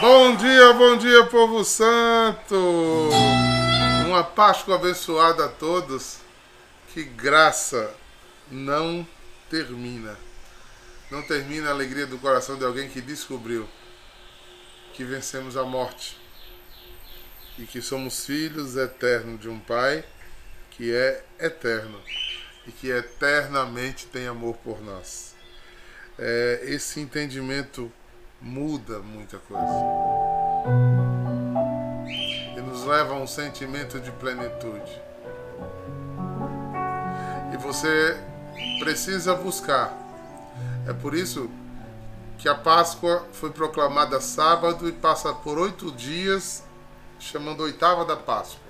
Bom dia, bom dia, povo santo! Uma Páscoa abençoada a todos. Que graça não termina. Não termina a alegria do coração de alguém que descobriu que vencemos a morte e que somos filhos eternos de um Pai que é eterno e que eternamente tem amor por nós. É, esse entendimento muda muita coisa e nos leva a um sentimento de plenitude. E você precisa buscar. É por isso que a Páscoa foi proclamada sábado e passa por oito dias, chamando oitava da Páscoa,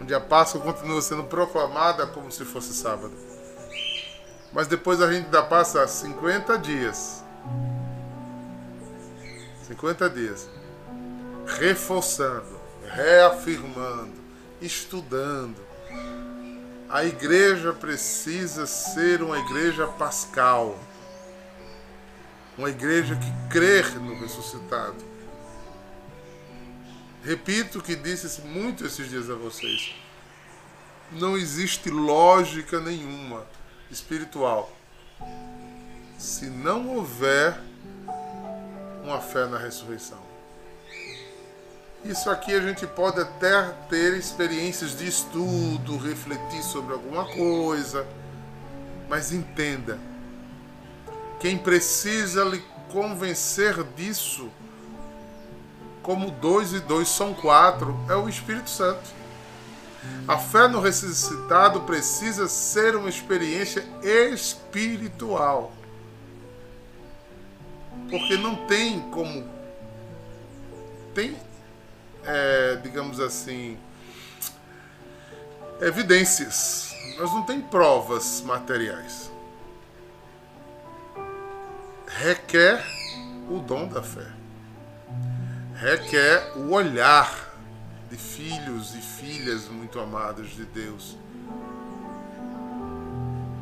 onde a Páscoa continua sendo proclamada como se fosse sábado. Mas depois a gente ainda passa 50 dias 50 dias, reforçando, reafirmando, estudando. A igreja precisa ser uma igreja pascal, uma igreja que crê no ressuscitado. Repito o que disse muito esses dias a vocês. Não existe lógica nenhuma espiritual se não houver uma fé na ressurreição. Isso aqui a gente pode até ter experiências de estudo, refletir sobre alguma coisa, mas entenda: quem precisa lhe convencer disso, como dois e dois são quatro, é o Espírito Santo. A fé no ressuscitado precisa ser uma experiência espiritual. Porque não tem como. Tem, é, digamos assim, evidências, mas não tem provas materiais. Requer o dom da fé, requer o olhar de filhos e filhas muito amados de Deus.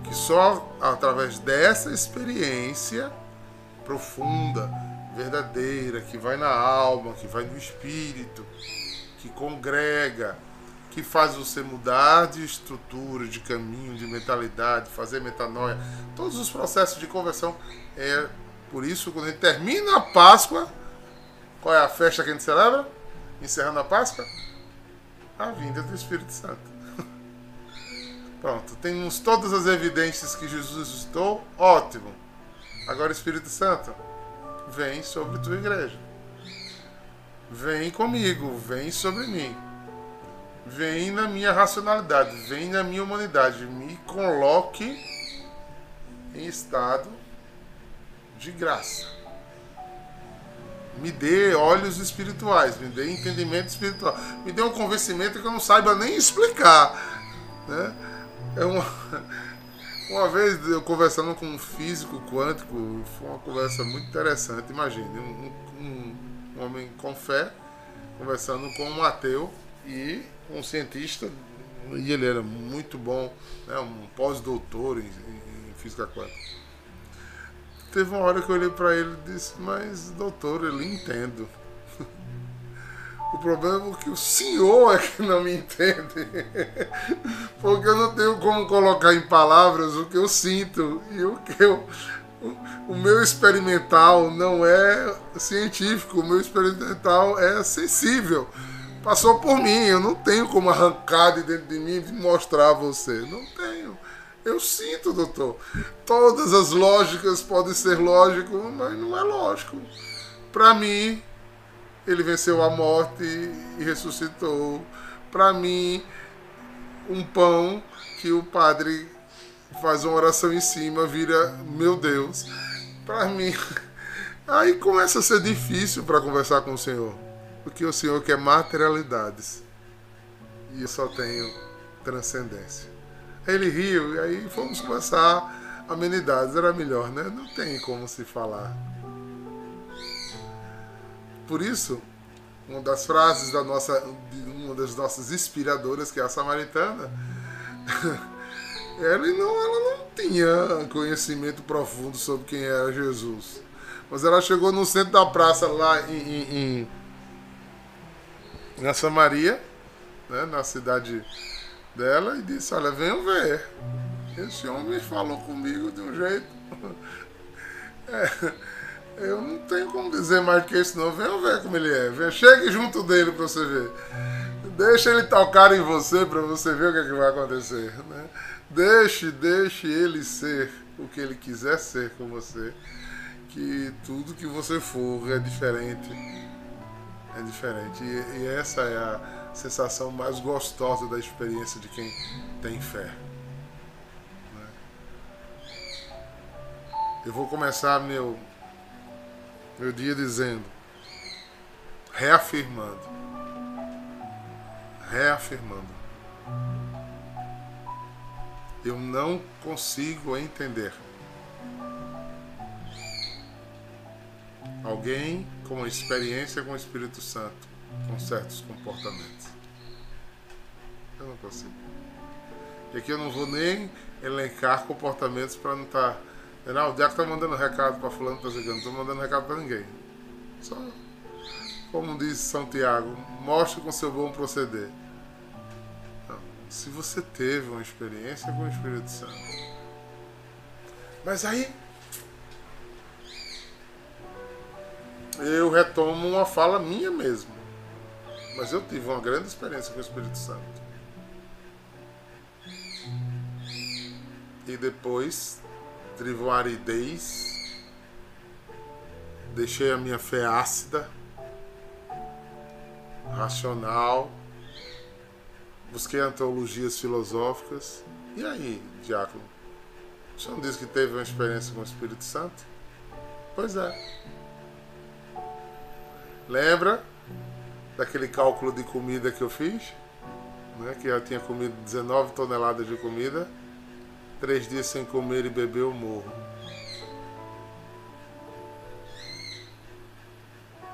Que só através dessa experiência profunda, verdadeira, que vai na alma, que vai no espírito, que congrega, que faz você mudar de estrutura, de caminho, de mentalidade, fazer metanoia, todos os processos de conversão. É por isso, quando a gente termina a Páscoa, qual é a festa que a gente celebra? Encerrando a Páscoa? A vinda do Espírito Santo. Pronto, temos todas as evidências que Jesus ressuscitou, ótimo. Agora, Espírito Santo, vem sobre tua igreja. Vem comigo, vem sobre mim. Vem na minha racionalidade, vem na minha humanidade. Me coloque em estado de graça. Me dê olhos espirituais, me dê entendimento espiritual, me dê um convencimento que eu não saiba nem explicar. Né? É uma uma vez eu conversando com um físico quântico, foi uma conversa muito interessante. Imagine, um, um, um homem com fé conversando com um ateu e um cientista, e ele era muito bom, né, um pós-doutor em, em, física quântica. Teve uma hora que eu olhei para ele e disse: Mas, doutor, eu lhe entendo. O problema é que o senhor é que não me entende. Porque eu não tenho como colocar em palavras o que eu sinto e o que eu. O meu experimental não é científico, o meu experimental é sensível. Passou por mim, eu não tenho como arrancar de dentro de mim e mostrar a você. Não tenho. Eu sinto, doutor. Todas as lógicas podem ser lógicas, mas não é lógico. Para mim, ele venceu a morte e ressuscitou. Para mim, um pão que o padre faz uma oração em cima vira meu Deus. Para mim, aí começa a ser difícil para conversar com o Senhor, porque o Senhor quer materialidades e eu só tenho transcendência. Ele riu e aí fomos começar amenidades, era melhor, né? Não tem como se falar. Por isso, uma das frases da nossa, uma das nossas inspiradoras, que é a samaritana, ela não, ela não tinha conhecimento profundo sobre quem era Jesus. Mas ela chegou no centro da praça lá em, em, em na Samaria, né, na cidade dela, e disse, olha, venham ver. Esse homem falou comigo de um jeito. É, eu não tenho como dizer mais que isso não. Venham ver como ele é. Venha, chegue junto dele para você ver. Deixa ele tocar em você para você ver o que, é que vai acontecer. Né? Deixe, deixe ele ser o que ele quiser ser com você. Que tudo que você for é diferente. É diferente. E, e essa é a sensação mais gostosa da experiência de quem tem fé. Eu vou começar meu, meu dia dizendo, reafirmando, reafirmando. Eu não consigo entender alguém com experiência com o Espírito Santo com certos comportamentos. Eu não consigo. E aqui eu não vou nem elencar comportamentos para não estar tá não, o Diaco tá mandando recado para fulano, tá chegando. Não tô mandando recado para ninguém. Só, como diz São Tiago, mostre com seu bom proceder. Então, se você teve uma experiência com o Espírito Santo. Mas aí eu retomo uma fala minha mesmo. Mas eu tive uma grande experiência com o Espírito Santo. E depois uma aridez, deixei a minha fé ácida, racional, busquei antologias filosóficas. E aí, Diácono? Senhor não disse que teve uma experiência com o Espírito Santo? Pois é. Lembra daquele cálculo de comida que eu fiz? Né? Que já tinha comido 19 toneladas de comida Três dias sem comer e beber eu morro.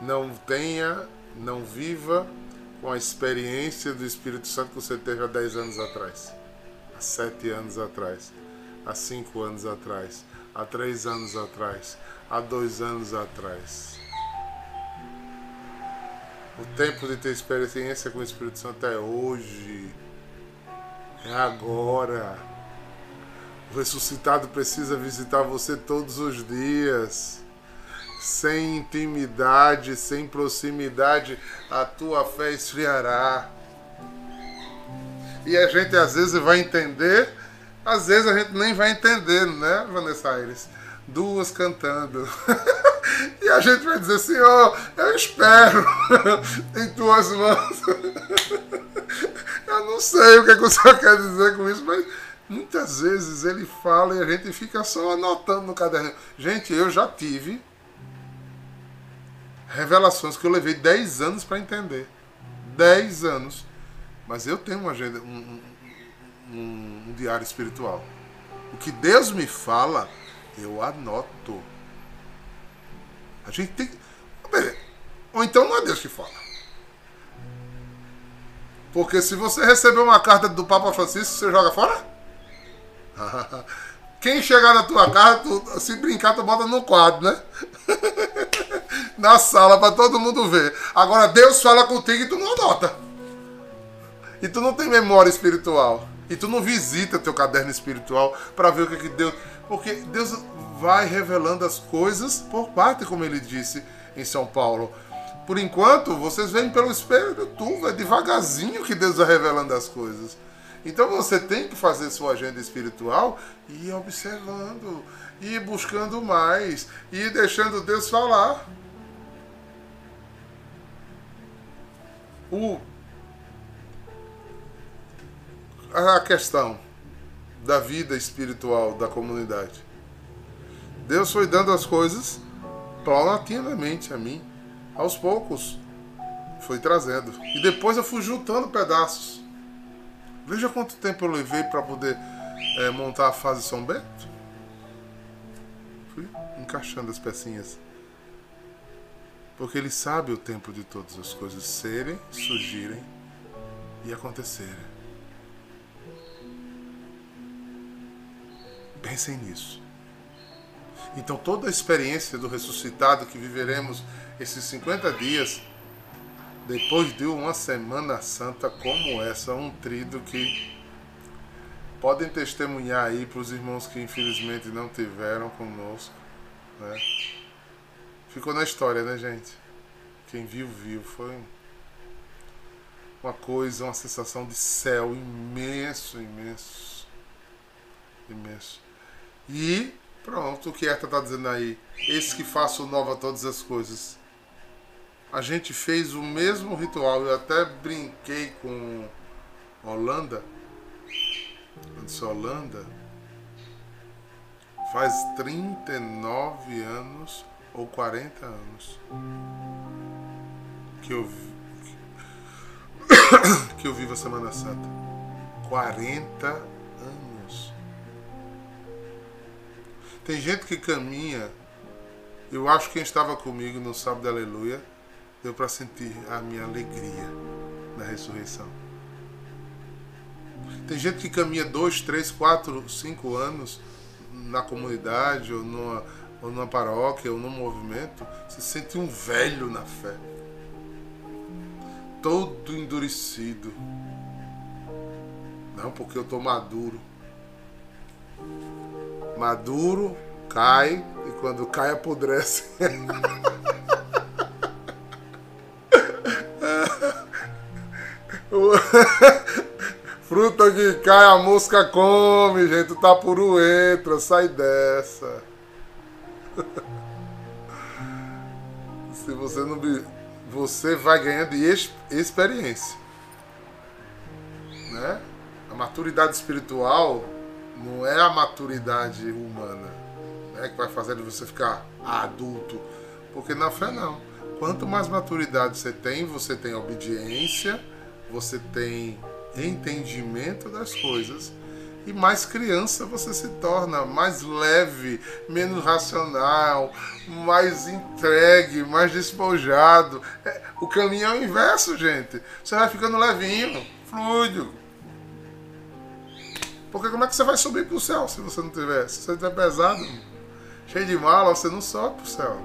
Não tenha, não viva com a experiência do Espírito Santo que você teve há dez anos atrás, há sete anos atrás, há cinco anos atrás, há três anos atrás, há dois anos atrás. O tempo de ter experiência com o Espírito Santo é hoje, é agora. O ressuscitado precisa visitar você todos os dias. Sem intimidade, sem proximidade, a tua fé esfriará. E a gente às vezes vai entender, às vezes a gente nem vai entender, né, Vanessa Aires? Duas cantando. e a gente vai dizer, Senhor, eu espero em tuas mãos. eu não sei o que, é que o Senhor quer dizer com isso, mas Muitas vezes ele fala e a gente fica só anotando no caderno. Gente, eu já tive revelações que eu levei 10 anos para entender. 10 anos. Mas eu tenho uma agenda, um, um, um, diário espiritual. O que Deus me fala, eu anoto. A gente tem. Ou então não é Deus que fala. Porque se você receber uma carta do Papa Francisco, você joga fora? Quem chegar na tua casa, tu, se brincar, tu bota no quadro, né? na sala para todo mundo ver. Agora Deus fala contigo e tu não anota. E tu não tem memória espiritual. E tu não visita teu caderno espiritual para ver o que, que Deus. Porque Deus vai revelando as coisas por parte, como ele disse em São Paulo. Por enquanto, vocês vêm pelo espelho do tu, é devagarzinho que Deus vai revelando as coisas. Então você tem que fazer sua agenda espiritual e ir observando, e ir buscando mais, e ir deixando Deus falar. O, a questão da vida espiritual da comunidade. Deus foi dando as coisas paulatinamente a mim, aos poucos foi trazendo. E depois eu fui juntando pedaços. Veja quanto tempo eu levei para poder é, montar a fase São Bento. Fui encaixando as pecinhas. Porque ele sabe o tempo de todas as coisas serem, surgirem e acontecerem. Pensem nisso. Então toda a experiência do ressuscitado que viveremos esses 50 dias, depois de uma Semana Santa como essa, um trido que podem testemunhar aí para os irmãos que infelizmente não tiveram conosco. Né? Ficou na história, né, gente? Quem viu, viu. Foi uma coisa, uma sensação de céu imenso, imenso. Imenso. E pronto, o que Herta está dizendo aí. Esse que faço nova todas as coisas. A gente fez o mesmo ritual. Eu até brinquei com Holanda eu Holanda, faz 39 anos ou 40 anos que eu que eu vivo a Semana Santa. 40 anos. Tem gente que caminha. Eu acho que quem estava comigo no sábado aleluia deu para sentir a minha alegria na ressurreição. Tem gente que caminha dois, três, quatro, cinco anos na comunidade ou numa, ou numa paróquia ou num movimento, se sente um velho na fé. Todo endurecido. Não, porque eu estou maduro. Maduro, cai, e quando cai apodrece. Fruta que cai, a mosca come, gente. O tapuru entra, sai dessa. Se você não. Você vai ganhando experiência. Né? A maturidade espiritual não é a maturidade humana né, que vai fazer você ficar adulto. Porque na fé não. Quanto mais maturidade você tem, você tem obediência, você tem entendimento das coisas e mais criança você se torna, mais leve, menos racional, mais entregue, mais despojado. É, o caminho é o inverso, gente. Você vai ficando levinho, fluido. Porque como é que você vai subir para o céu se você não tiver? Se você estiver pesado, cheio de mala, você não sobe para o céu.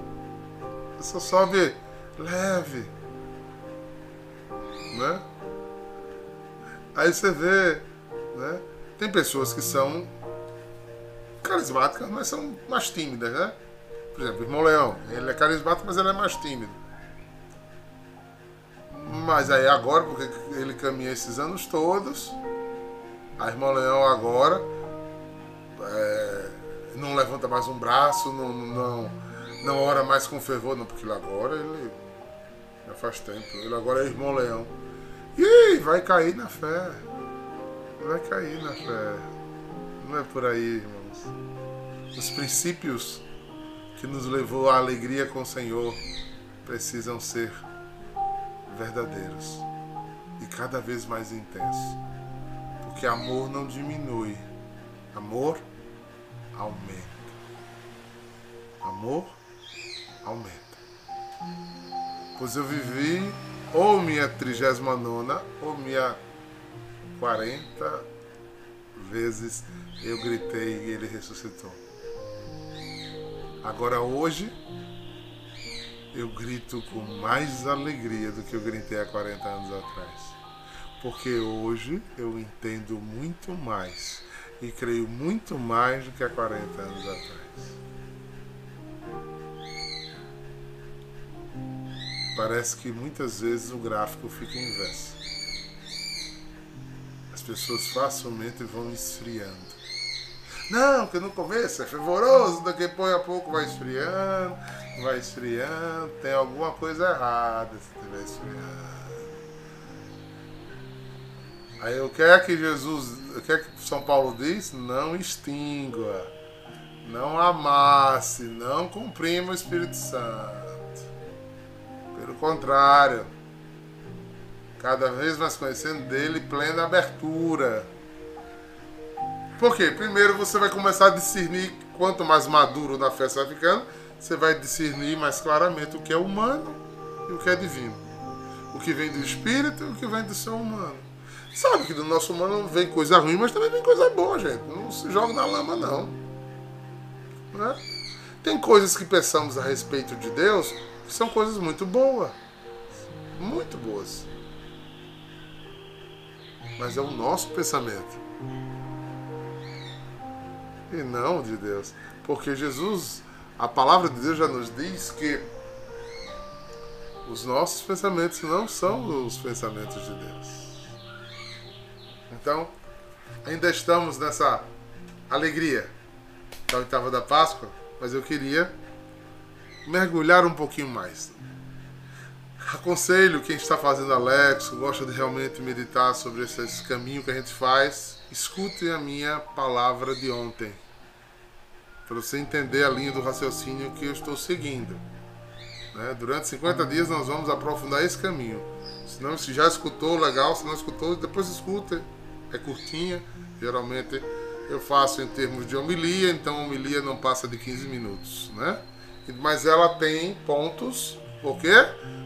Você só sobe leve. Né? Aí você vê, né? Tem pessoas que são carismáticas, mas são mais tímidas, né? Por exemplo, o irmão Leão, ele é carismático, mas ele é mais tímido. Mas aí agora, porque ele caminha esses anos todos, a irmã Leão agora é, não levanta mais um braço, não, não, não ora mais com fervor, não, porque agora ele já faz tempo. Ele agora é irmão Leão. Ih, vai cair na fé. Vai cair na fé. Não é por aí, irmãos. Os princípios que nos levou à alegria com o Senhor precisam ser verdadeiros e cada vez mais intensos. Porque amor não diminui, amor aumenta. Amor aumenta. Pois eu vivi ou minha 39 ou minha 40 vezes eu gritei e ele ressuscitou. Agora hoje eu grito com mais alegria do que eu gritei há 40 anos atrás. Porque hoje eu entendo muito mais e creio muito mais do que há 40 anos atrás. Parece que muitas vezes o gráfico fica inverso. As pessoas facilmente vão esfriando. Não, que no começo é fervoroso, daqui a pouco vai esfriando, vai esfriando, tem alguma coisa errada se estiver esfriando. Aí o que é que Jesus, o que é que São Paulo diz? Não extingua, não amasse, não comprima o Espírito Santo. Pelo contrário, cada vez mais conhecendo dele, plena abertura. Por quê? Primeiro você vai começar a discernir, quanto mais maduro na fé você vai ficando, você vai discernir mais claramente o que é humano e o que é divino. O que vem do espírito e o que vem do seu humano. Sabe que do nosso humano vem coisa ruim, mas também vem coisa boa, gente. Não se joga na lama, não. Né? Tem coisas que pensamos a respeito de Deus são coisas muito boas. Muito boas. Mas é o nosso pensamento. E não de Deus. Porque Jesus, a palavra de Deus já nos diz que os nossos pensamentos não são os pensamentos de Deus. Então, ainda estamos nessa alegria da oitava da Páscoa, mas eu queria mergulhar um pouquinho mais. Aconselho quem está fazendo Alex, gosta de realmente meditar sobre esse, caminho que a gente faz, escute a minha palavra de ontem, para você entender a linha do raciocínio que eu estou seguindo. Né? Durante 50 dias nós vamos aprofundar esse caminho. Se não, se já escutou, legal. Se não escutou, depois escuta. É curtinha. Geralmente eu faço em termos de homilia, então homilia não passa de 15 minutos, né? Mas ela tem pontos, por quê?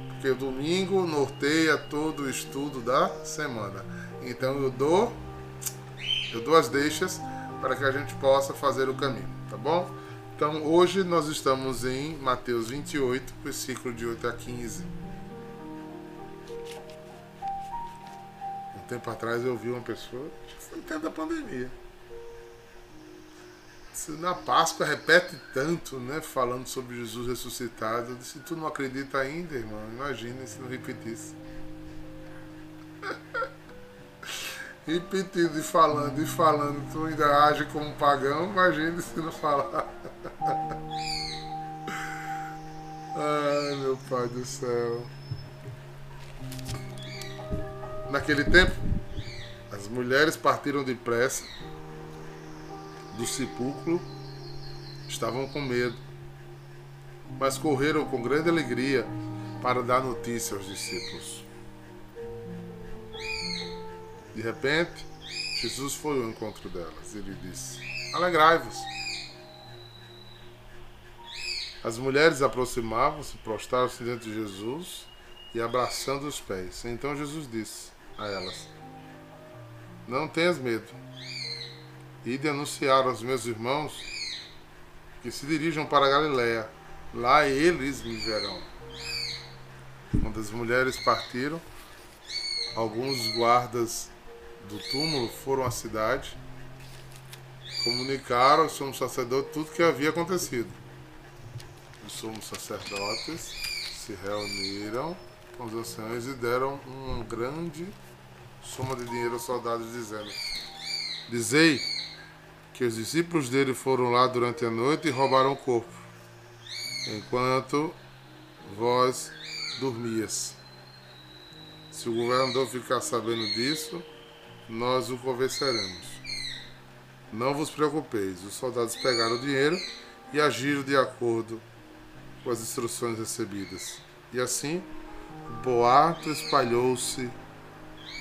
Porque o domingo norteia todo o estudo da semana. Então eu dou eu dou as deixas para que a gente possa fazer o caminho, tá bom? Então hoje nós estamos em Mateus 28, versículo de 8 a 15. Um tempo atrás eu vi uma pessoa, foi no tempo da pandemia. Na Páscoa repete tanto, né? Falando sobre Jesus ressuscitado. Disse, tu não acredita ainda, irmão? Imagina se não repetisse. repetindo e falando e falando, tu ainda age como pagão, imagine se não falar. Ai, meu pai do céu. Naquele tempo, as mulheres partiram depressa do sepulcro, estavam com medo, mas correram com grande alegria para dar notícia aos discípulos. De repente, Jesus foi ao encontro delas. Ele disse: Alegrai-vos. As mulheres aproximavam-se, prostraram-se diante de Jesus e abraçando os pés. Então Jesus disse a elas: Não tenhas medo. Ide anunciar aos meus irmãos que se dirijam para Galiléia. Lá eles me verão. Quando as mulheres partiram, alguns guardas do túmulo foram à cidade, comunicaram ao sumo sacerdote tudo o que havia acontecido. Os sumos sacerdotes se reuniram com os anciãos e deram uma grande soma de dinheiro aos soldados, dizendo: Dizei que os discípulos dele foram lá durante a noite e roubaram o corpo, enquanto vós dormias. Se o governador ficar sabendo disso, nós o convenceremos. Não vos preocupeis, os soldados pegaram o dinheiro e agiram de acordo com as instruções recebidas. E assim, o boato espalhou-se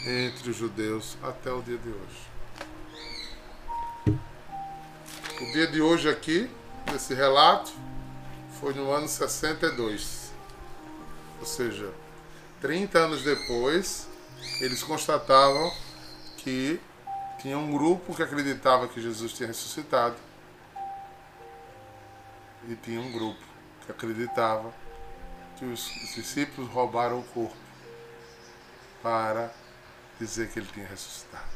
entre os judeus até o dia de hoje. O dia de hoje aqui, nesse relato, foi no ano 62. Ou seja, 30 anos depois, eles constatavam que tinha um grupo que acreditava que Jesus tinha ressuscitado e tinha um grupo que acreditava que os discípulos roubaram o corpo para dizer que ele tinha ressuscitado.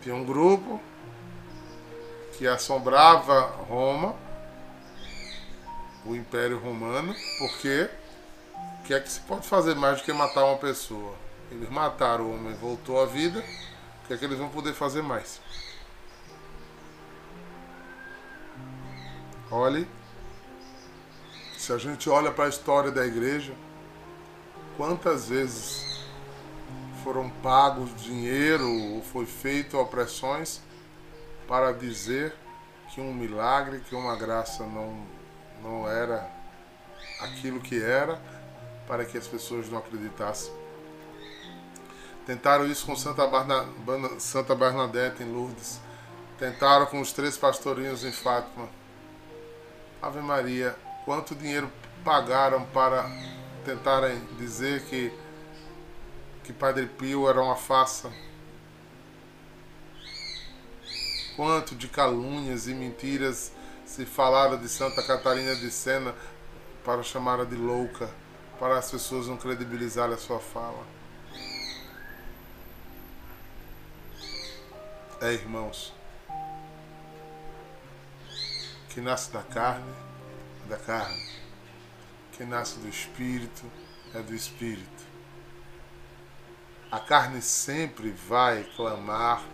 Tinha um grupo que assombrava Roma, o Império Romano, porque o que é que se pode fazer mais do que matar uma pessoa? Eles mataram o homem, voltou à vida. O que é que eles vão poder fazer mais? Olhe, se a gente olha para a história da igreja, quantas vezes foram pagos dinheiro ou foi feito opressões para dizer que um milagre, que uma graça não, não era aquilo que era, para que as pessoas não acreditassem. Tentaram isso com Santa, Barna, Santa Bernadette em Lourdes. Tentaram com os três pastorinhos em Fátima. Ave Maria, quanto dinheiro pagaram para tentarem dizer que, que Padre Pio era uma farsa? Quanto de calúnias e mentiras se falaram de Santa Catarina de Sena para chamá-la de louca, para as pessoas não credibilizarem a sua fala. É, irmãos, que nasce da carne, é da carne. Que nasce do espírito, é do espírito. A carne sempre vai clamar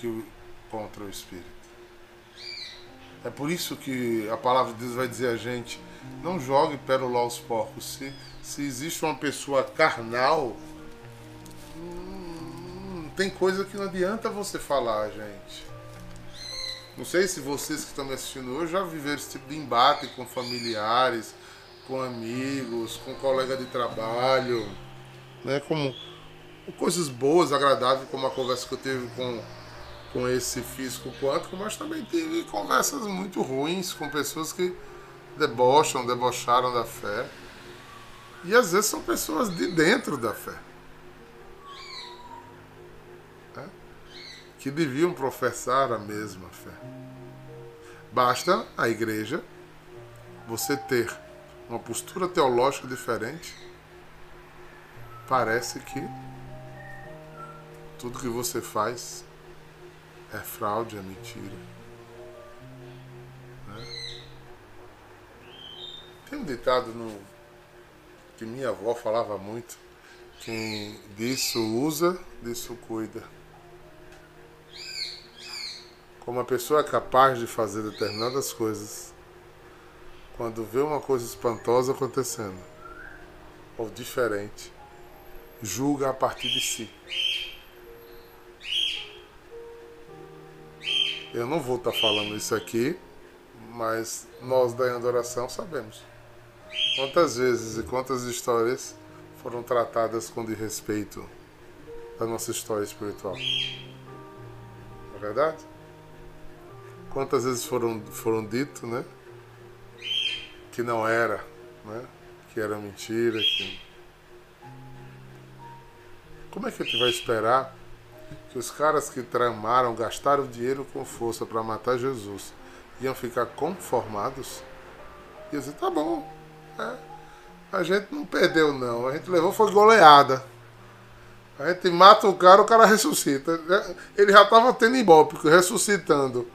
que contra o espírito. É por isso que a palavra de Deus vai dizer a gente: não jogue pérola aos porcos. Se, se existe uma pessoa carnal, hum, tem coisa que não adianta você falar, gente. Não sei se vocês que estão me assistindo hoje já viveram esse tipo de embate com familiares, com amigos, com colega de trabalho, né? Como coisas boas, agradáveis, como a conversa que eu tive com com esse físico quântico, mas também tive conversas muito ruins com pessoas que debocham, debocharam da fé. E às vezes são pessoas de dentro da fé. Né? Que deviam professar a mesma fé. Basta a igreja você ter uma postura teológica diferente. Parece que tudo que você faz é fraude, é mentira. Né? Tem um ditado no, que minha avó falava muito: quem disso usa, disso cuida. Como a pessoa é capaz de fazer determinadas coisas quando vê uma coisa espantosa acontecendo ou diferente, julga a partir de si. Eu não vou estar tá falando isso aqui, mas nós da adoração sabemos. Quantas vezes e quantas histórias foram tratadas com desrespeito da nossa história espiritual? Não é verdade? Quantas vezes foram, foram dito, né? Que não era, né? Que era mentira, que... Como é que a gente vai esperar que os caras que tramaram, gastaram dinheiro com força para matar Jesus, iam ficar conformados? E dizer, tá bom, é, a gente não perdeu não, a gente levou foi goleada. A gente mata o cara, o cara ressuscita. Ele já estava tendo imbópico, ressuscitando.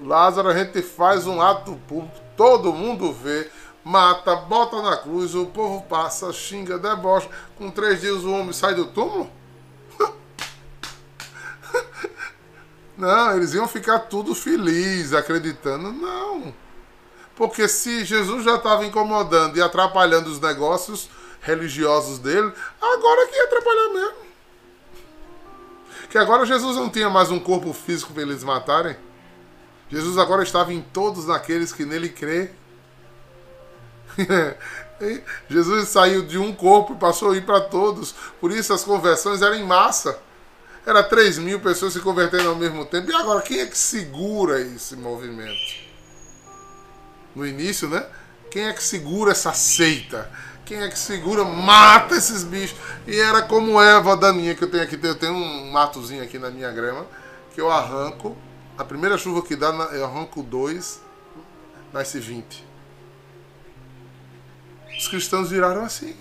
Lázaro, a gente faz um ato público, todo mundo vê, mata, bota na cruz, o povo passa, xinga, debocha. Com três dias o homem sai do túmulo? Não, eles iam ficar tudo felizes, acreditando. Não. Porque se Jesus já estava incomodando e atrapalhando os negócios religiosos dele, agora que ia atrapalhar mesmo. Que agora Jesus não tinha mais um corpo físico para eles matarem. Jesus agora estava em todos aqueles que nele crê. Jesus saiu de um corpo e passou a ir para todos. Por isso as conversões eram em massa. Era 3 mil pessoas se convertendo ao mesmo tempo. E agora, quem é que segura esse movimento? No início, né? Quem é que segura essa seita? Quem é que segura, mata esses bichos? E era como Eva daninha que eu tenho aqui. Eu tenho um matozinho aqui na minha grama que eu arranco. A primeira chuva que dá, eu arranco dois, nasce 20. Os cristãos viraram assim.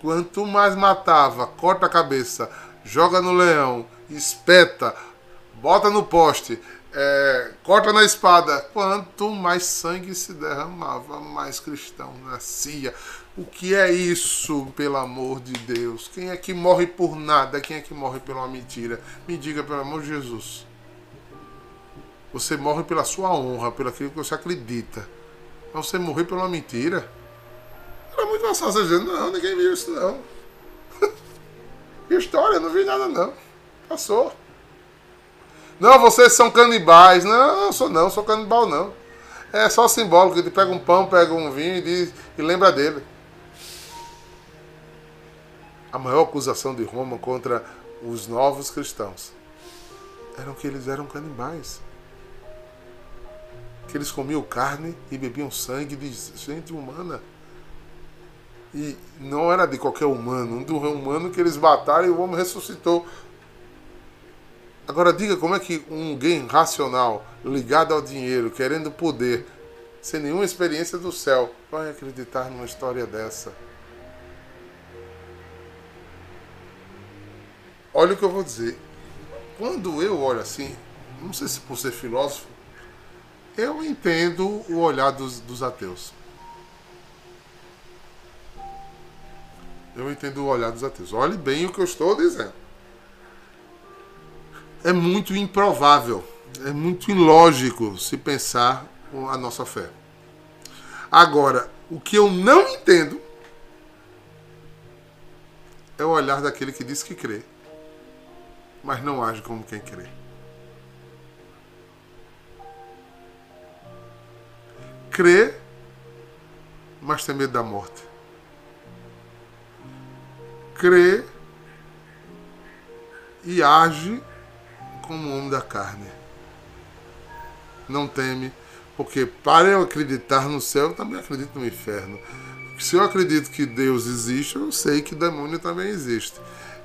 Quanto mais matava, corta a cabeça, joga no leão, espeta, bota no poste, é, corta na espada. Quanto mais sangue se derramava, mais cristão nascia. O que é isso, pelo amor de Deus? Quem é que morre por nada? Quem é que morre uma mentira? Me diga, pelo amor de Jesus. Você morre pela sua honra, pelo aquilo que você acredita. Mas você morrer uma mentira? Era muito fácil dizer, não, ninguém viu isso não. História, não vi nada não. Passou. Não, vocês são canibais. Não, sou não, sou canibal não. É só simbólico, ele pega um pão, pega um vinho e, diz, e lembra dele. A maior acusação de Roma contra os novos cristãos era que eles eram canibais. Que eles comiam carne e bebiam sangue de gente humana. E não era de qualquer humano, um do humano que eles mataram e o homem ressuscitou. Agora diga como é que um alguém racional, ligado ao dinheiro, querendo poder, sem nenhuma experiência do céu, vai acreditar numa história dessa? Olha o que eu vou dizer. Quando eu olho assim, não sei se por ser filósofo, eu entendo o olhar dos, dos ateus. Eu entendo o olhar dos ateus. Olhe bem o que eu estou dizendo. É muito improvável, é muito ilógico se pensar a nossa fé. Agora, o que eu não entendo é o olhar daquele que diz que crê, mas não age como quem crê. Crê, mas tem medo da morte crê e age como homem da carne. Não teme, porque para eu acreditar no céu, eu também acredito no inferno. Se eu acredito que Deus existe, eu sei que demônio também existe.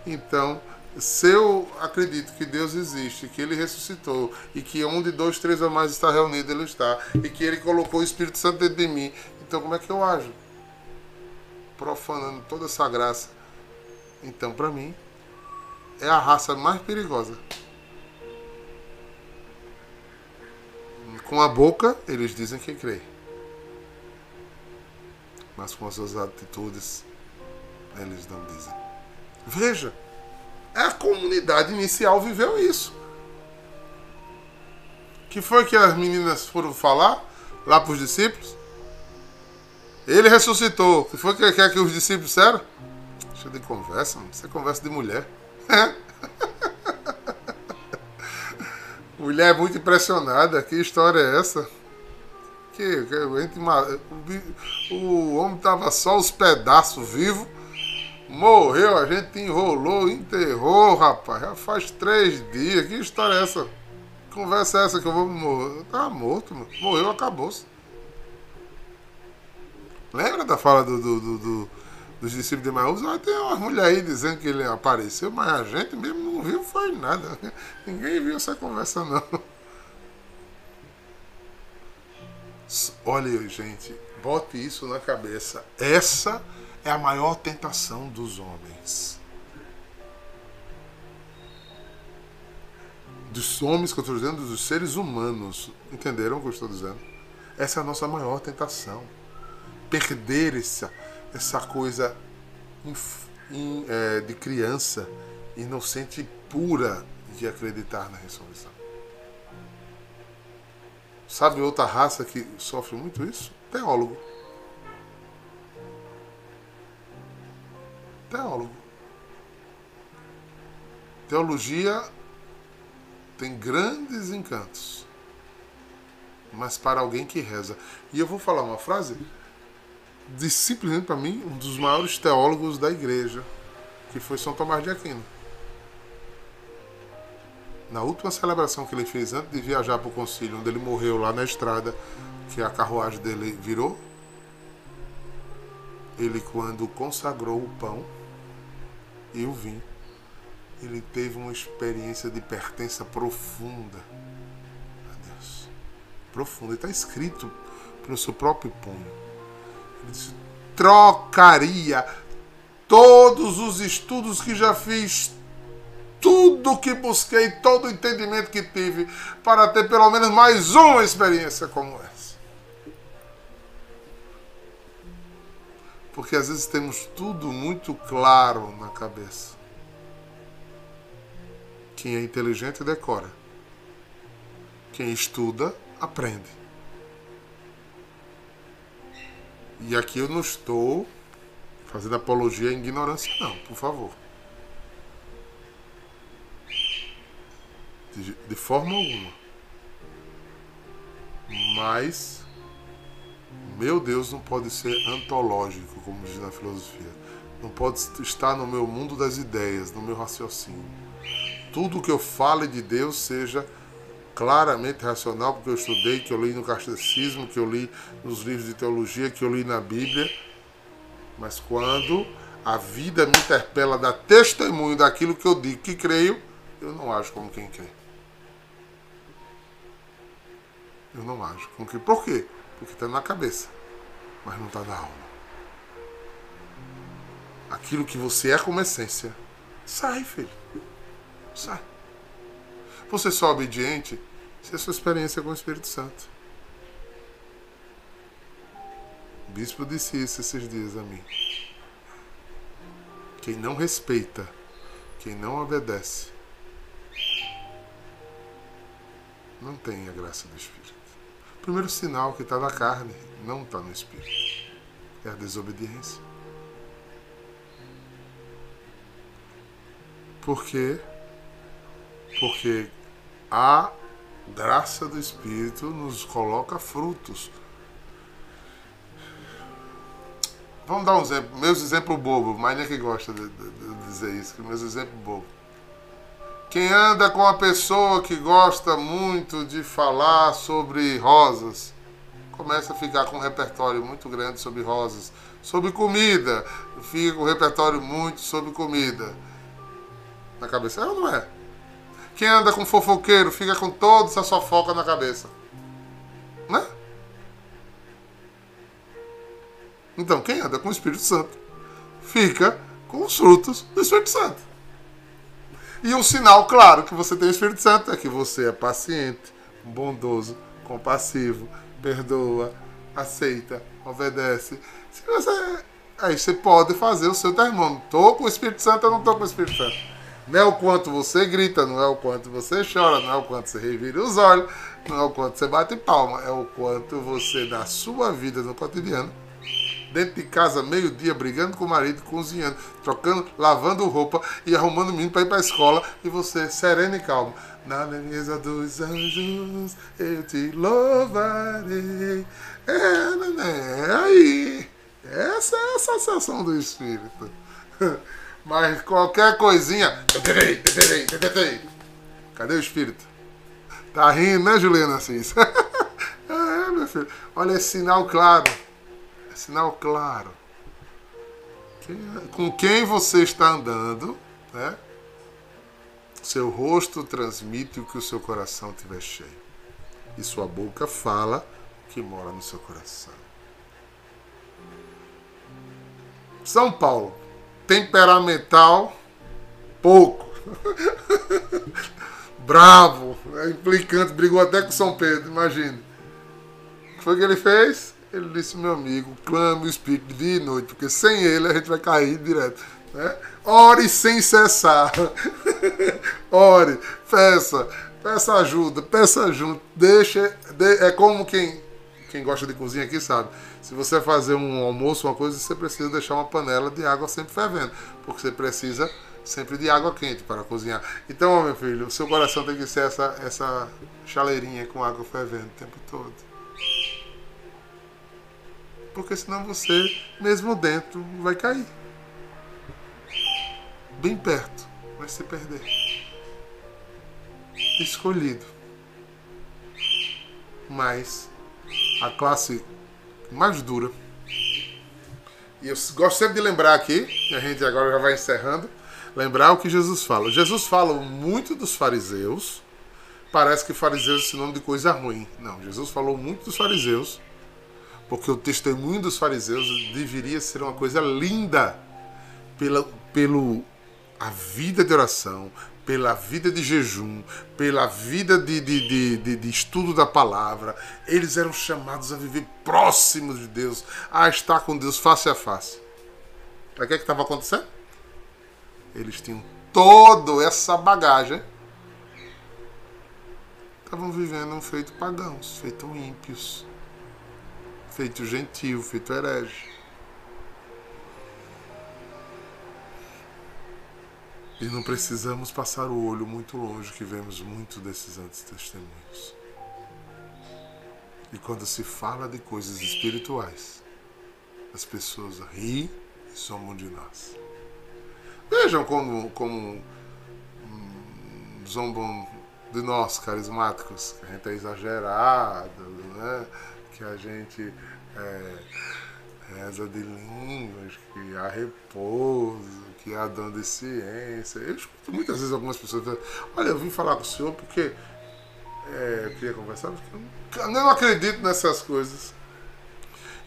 Então, se eu acredito que Deus existe, que Ele ressuscitou e que onde dois, três ou mais está reunido, Ele está e que Ele colocou o Espírito Santo dentro de mim, então como é que eu ajo? Profanando toda essa graça então, para mim, é a raça mais perigosa. Com a boca, eles dizem que creem. Mas com as suas atitudes, eles não dizem. Veja, a comunidade inicial viveu isso. que foi que as meninas foram falar lá para os discípulos? Ele ressuscitou. que foi que, que, que os discípulos disseram? Deixa de conversa. Isso é conversa de mulher. mulher é muito impressionada. Que história é essa? Que, que gente, o, o homem tava só os pedaços vivos. Morreu, a gente enrolou, enterrou, rapaz. Já faz três dias. Que história é essa? Que conversa é essa que eu vou morrer? Tava morto, mano. Morreu, acabou-se. Lembra da fala do, do, do, do dos discípulos de Maús, tem uma mulher aí dizendo que ele apareceu, mas a gente mesmo não viu, foi nada. Ninguém viu essa conversa, não. Olha, gente, bote isso na cabeça. Essa é a maior tentação dos homens. Dos homens que eu estou dizendo, dos seres humanos. Entenderam o que eu estou dizendo? Essa é a nossa maior tentação. Perder essa essa coisa é, de criança, inocente e pura de acreditar na ressurreição. Sabe outra raça que sofre muito isso? Teólogo. Teólogo. Teologia tem grandes encantos, mas para alguém que reza. E eu vou falar uma frase de simplesmente para mim um dos maiores teólogos da igreja, que foi São Tomás de Aquino. Na última celebração que ele fez antes de viajar para o concílio, onde ele morreu lá na estrada, que a carruagem dele virou, ele quando consagrou o pão e o vinho, ele teve uma experiência de pertença profunda a Deus. Profunda. Está escrito pelo seu próprio punho trocaria todos os estudos que já fiz, tudo que busquei, todo o entendimento que tive, para ter pelo menos mais uma experiência como essa. Porque às vezes temos tudo muito claro na cabeça. Quem é inteligente decora. Quem estuda, aprende. E aqui eu não estou fazendo apologia à ignorância, não, por favor. De, de forma alguma. Mas, meu Deus não pode ser antológico, como diz na filosofia. Não pode estar no meu mundo das ideias, no meu raciocínio. Tudo que eu fale de Deus seja claramente racional, porque eu estudei, que eu li no catecismo, que eu li nos livros de teologia, que eu li na Bíblia. Mas quando a vida me interpela, dá testemunho daquilo que eu digo que creio, Eu não ajo como quem crê. Eu não ajo como quem. Por quê? Porque está na cabeça, mas não está na alma. Aquilo que você é como essência, sai, filho. Sai. Você só é obediente se a sua experiência com o Espírito Santo. O bispo disse isso esses dias a mim. Quem não respeita, quem não obedece, não tem a graça do Espírito. O primeiro sinal que está na carne não está no Espírito. É a desobediência. Por quê? Porque a graça do Espírito nos coloca frutos. Vamos dar um exemplo, meus exemplos bobos, mas é que gosta de, de, de dizer isso, que meus exemplos bobos. Quem anda com uma pessoa que gosta muito de falar sobre rosas, começa a ficar com um repertório muito grande sobre rosas, sobre comida, fica com um repertório muito sobre comida. Na cabeça, é ou não é? Quem anda com fofoqueiro fica com toda essa fofoca na cabeça. Né? Então, quem anda com o Espírito Santo fica com os frutos do Espírito Santo. E um sinal claro que você tem o Espírito Santo é que você é paciente, bondoso, compassivo, perdoa, aceita, obedece. Se você, aí você pode fazer o seu termômetro. Estou com o Espírito Santo ou não estou com o Espírito Santo? Não é o quanto você grita, não é o quanto você chora, não é o quanto você revira os olhos, não é o quanto você bate palma, é o quanto você, na sua vida no cotidiano, dentro de casa, meio-dia, brigando com o marido, cozinhando, trocando, lavando roupa e arrumando o menino para ir para a escola, e você sereno e calmo. Na mesa dos anjos eu te louvarei. É, neném, é aí. Essa é a sensação do Espírito. Mas qualquer coisinha. Cadê o espírito? Tá rindo, né, Juliana Assis? é, meu filho. Olha esse sinal claro. É sinal claro. Com quem você está andando, né? Seu rosto transmite o que o seu coração tiver cheio. E sua boca fala o que mora no seu coração. São Paulo, temperamental, pouco. Bravo, é implicante, brigou até com São Pedro, imagina. O que foi que ele fez? Ele disse, meu amigo, clame o Espírito dia e noite, porque sem ele a gente vai cair direto. Né? Ore sem cessar. Ore, peça, peça ajuda, peça ajuda. Deixa, de, é como quem, quem gosta de cozinha aqui sabe se você fazer um almoço, uma coisa, você precisa deixar uma panela de água sempre fervendo, porque você precisa sempre de água quente para cozinhar. Então, meu filho, o seu coração tem que ser essa, essa chaleirinha com água fervendo o tempo todo. Porque senão você, mesmo dentro, vai cair. Bem perto, vai se perder. Escolhido. Mas a classe mais dura. E eu gosto sempre de lembrar aqui, a gente agora já vai encerrando, lembrar o que Jesus fala. Jesus fala muito dos fariseus, parece que fariseus é sinônimo de coisa ruim. Não, Jesus falou muito dos fariseus, porque o testemunho dos fariseus deveria ser uma coisa linda pela, pelo a vida de oração, pela vida de jejum, pela vida de, de, de, de, estudo da palavra, eles eram chamados a viver próximos de Deus, a estar com Deus face a face. O que é estava acontecendo? Eles tinham toda essa bagagem. Estavam vivendo um feito pagãos, feito ímpios, feito gentil, feito herege. E não precisamos passar o olho muito longe, que vemos muito desses antes testemunhos. E quando se fala de coisas espirituais, as pessoas riem e somam de nós. Vejam como, como hum, zombam de nós, carismáticos, que a gente é exagerado, né? que a gente é, reza de línguas, que há repouso, dom de ciência. Eu escuto muitas vezes algumas pessoas dizendo, olha, eu vim falar com o senhor porque é, eu queria conversar, porque eu não acredito nessas coisas.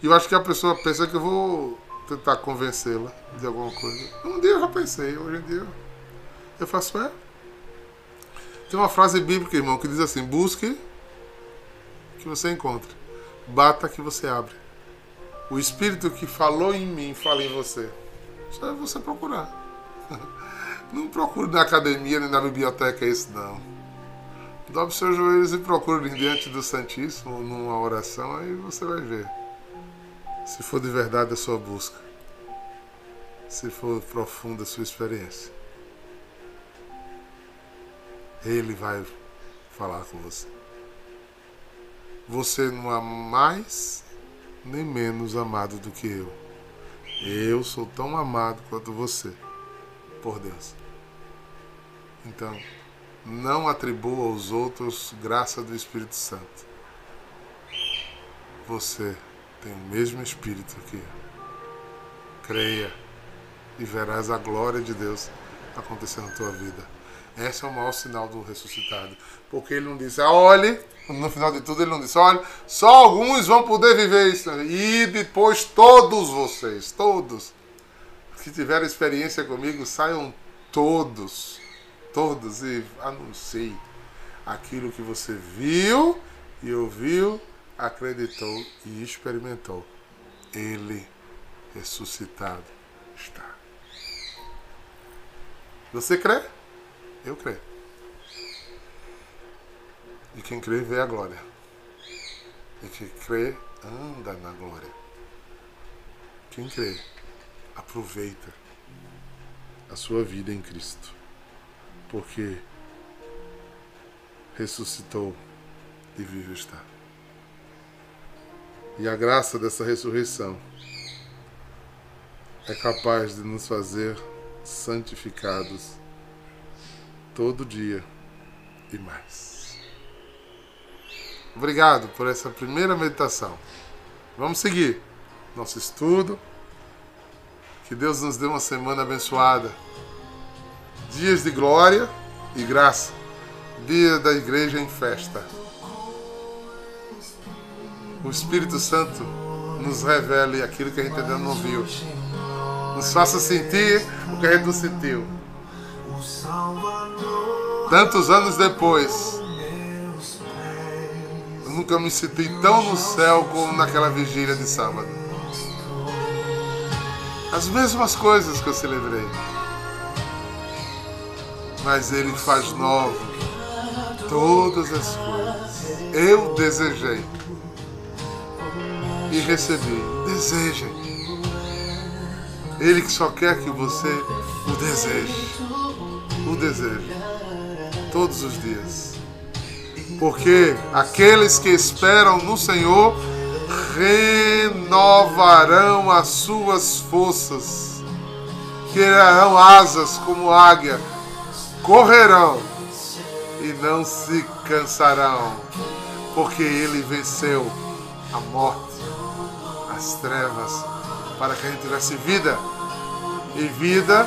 E eu acho que a pessoa pensa que eu vou tentar convencê-la de alguma coisa. Um dia eu já pensei, hoje em dia eu faço é. Tem uma frase bíblica, irmão, que diz assim: busque que você encontre, bata que você abre. O Espírito que falou em mim fala em você. Só é você procurar. Não procure na academia nem na biblioteca isso não. Dobre seus joelhos e procure diante do Santíssimo numa oração, aí você vai ver. Se for de verdade a sua busca. Se for profunda a sua experiência. Ele vai falar com você. Você não é mais nem menos amado do que eu. Eu sou tão amado quanto você por Deus. Então, não atribua aos outros graça do Espírito Santo. Você tem o mesmo Espírito que eu. Creia e verás a glória de Deus acontecer na tua vida. Esse é o maior sinal do ressuscitado. Porque ele não disse, ah, olhe, no final de tudo ele não disse, olha, só alguns vão poder viver isso. E depois todos vocês, todos que tiveram experiência comigo, saiam todos, todos e anuncie aquilo que você viu e ouviu, acreditou e experimentou. Ele ressuscitado está. Você crê? Eu creio. E quem crê vê a glória. E quem crê anda na glória. Quem crê aproveita a sua vida em Cristo. Porque ressuscitou e vive está. E a graça dessa ressurreição é capaz de nos fazer santificados todo dia e mais. Obrigado por essa primeira meditação. Vamos seguir nosso estudo. Que Deus nos dê uma semana abençoada. Dias de glória e graça. Dia da igreja em festa. O Espírito Santo nos revele aquilo que a gente ainda não viu. Nos faça sentir o que a gente não sentiu. Tantos anos depois, eu nunca me senti tão no céu como naquela vigília de sábado. As mesmas coisas que eu celebrei. Mas Ele faz novo todas as coisas. Eu desejei e recebi. Desejem. Ele que só quer que você o deseje o desejo todos os dias. Porque aqueles que esperam no Senhor renovarão as suas forças, criarão asas como águia, correrão e não se cansarão, porque ele venceu a morte, as trevas, para que a gente tivesse vida e vida